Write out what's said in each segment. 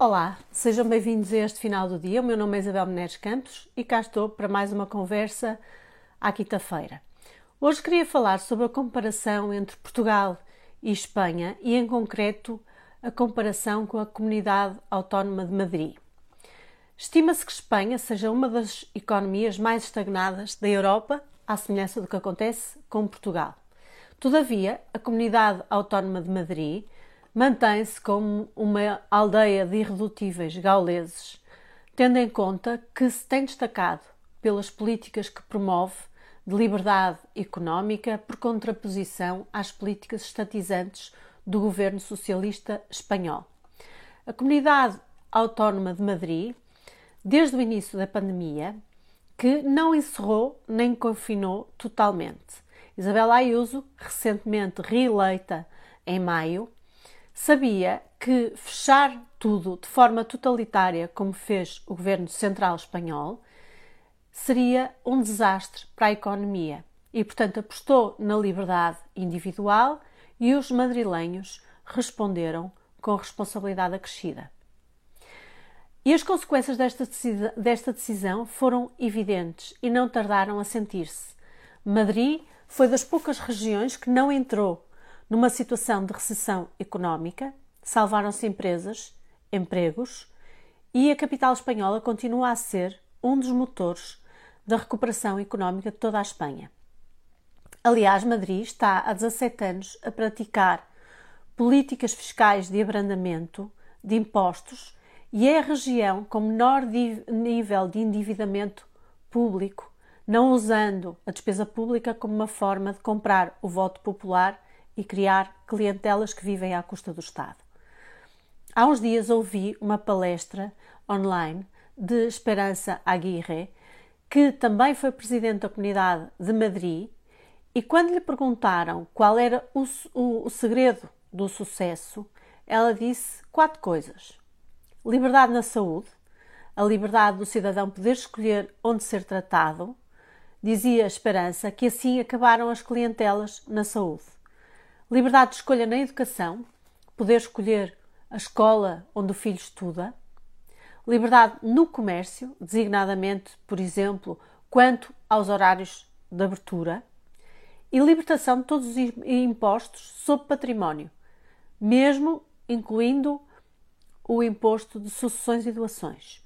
Olá, sejam bem-vindos a este final do dia. O meu nome é Isabel Menezes Campos e cá estou para mais uma conversa à quinta-feira. Hoje queria falar sobre a comparação entre Portugal e Espanha e, em concreto, a comparação com a Comunidade Autónoma de Madrid. Estima-se que Espanha seja uma das economias mais estagnadas da Europa, à semelhança do que acontece com Portugal. Todavia, a Comunidade Autónoma de Madrid mantém-se como uma aldeia de irredutíveis gauleses, tendo em conta que se tem destacado pelas políticas que promove de liberdade económica por contraposição às políticas estatizantes do governo socialista espanhol. A Comunidade Autónoma de Madrid, desde o início da pandemia, que não encerrou nem confinou totalmente. Isabel Ayuso, recentemente reeleita em maio, sabia que fechar tudo de forma totalitária, como fez o governo central espanhol, seria um desastre para a economia e, portanto, apostou na liberdade individual e os madrilenhos responderam com responsabilidade acrescida. E as consequências desta decisão, desta decisão foram evidentes e não tardaram a sentir-se. Madrid foi das poucas regiões que não entrou numa situação de recessão económica, salvaram-se empresas, empregos e a capital espanhola continua a ser um dos motores da recuperação económica de toda a Espanha. Aliás, Madrid está há 17 anos a praticar políticas fiscais de abrandamento de impostos e é a região com menor nível de endividamento público, não usando a despesa pública como uma forma de comprar o voto popular e criar clientelas que vivem à custa do Estado. Há uns dias ouvi uma palestra online de Esperança Aguirre, que também foi presidente da comunidade de Madrid, e quando lhe perguntaram qual era o, o, o segredo do sucesso, ela disse quatro coisas: liberdade na saúde, a liberdade do cidadão poder escolher onde ser tratado, dizia Esperança que assim acabaram as clientelas na saúde liberdade de escolha na educação, poder escolher a escola onde o filho estuda, liberdade no comércio, designadamente, por exemplo, quanto aos horários de abertura, e libertação de todos os impostos sobre património, mesmo incluindo o imposto de sucessões e doações.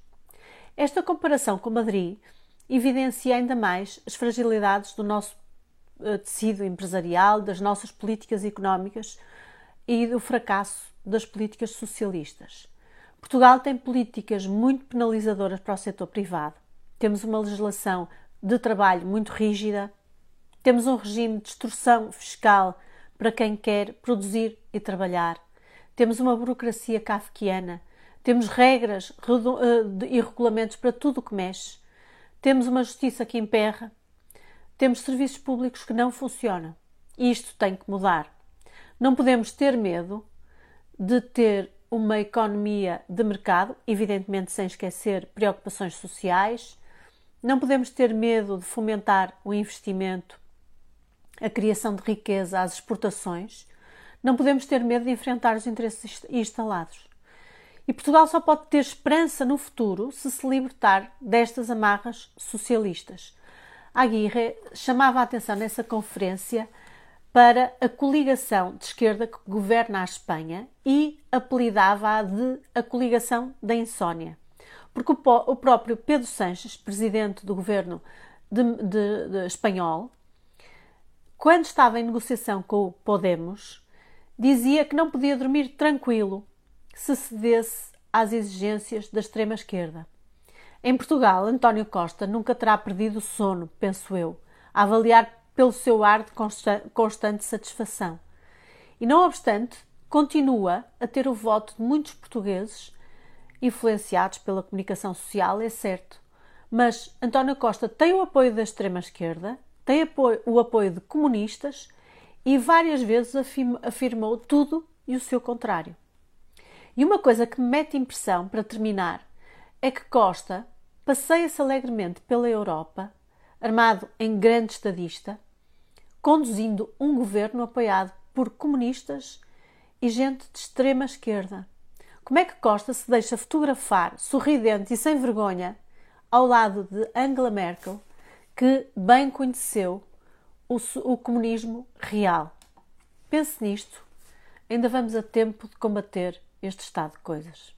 Esta comparação com Madrid evidencia ainda mais as fragilidades do nosso tecido empresarial, das nossas políticas económicas e do fracasso das políticas socialistas. Portugal tem políticas muito penalizadoras para o setor privado. Temos uma legislação de trabalho muito rígida, temos um regime de extorsão fiscal para quem quer produzir e trabalhar, temos uma burocracia kafkiana, temos regras eh, e regulamentos para tudo o que mexe, temos uma justiça que emperra temos serviços públicos que não funcionam. E isto tem que mudar. Não podemos ter medo de ter uma economia de mercado, evidentemente sem esquecer preocupações sociais. Não podemos ter medo de fomentar o investimento, a criação de riqueza, as exportações. Não podemos ter medo de enfrentar os interesses instalados. E Portugal só pode ter esperança no futuro se se libertar destas amarras socialistas. Aguirre chamava a atenção nessa conferência para a coligação de esquerda que governa a Espanha e apelidava-a de a coligação da insónia. Porque o, o, próprio Pedro Sanches, presidente do governo de, de, de espanhol, quando estava em negociação com o Podemos, dizia que não podia dormir tranquilo se cedesse às exigências da extrema-esquerda. Em Portugal, António Costa nunca terá perdido o sono, penso eu, a avaliar pelo seu ar de constante satisfação. E não obstante, continua a ter o voto de muitos portugueses influenciados pela comunicação social, é certo. Mas António Costa tem o apoio da extrema-esquerda, tem apoio, o apoio de comunistas e várias vezes afirmou tudo e o seu contrário. E uma coisa que me mete impressão, para terminar, é que Costa passeia-se alegremente pela Europa, armado em grande estadista, conduzindo um governo apoiado por comunistas e gente de extrema esquerda, Como é que Costa se deixa fotografar, sorridente e sem vergonha, ao lado de Angela Merkel, que bem conheceu o, o comunismo real? Pense nisto, ainda vamos a tempo de combater este estado de coisas.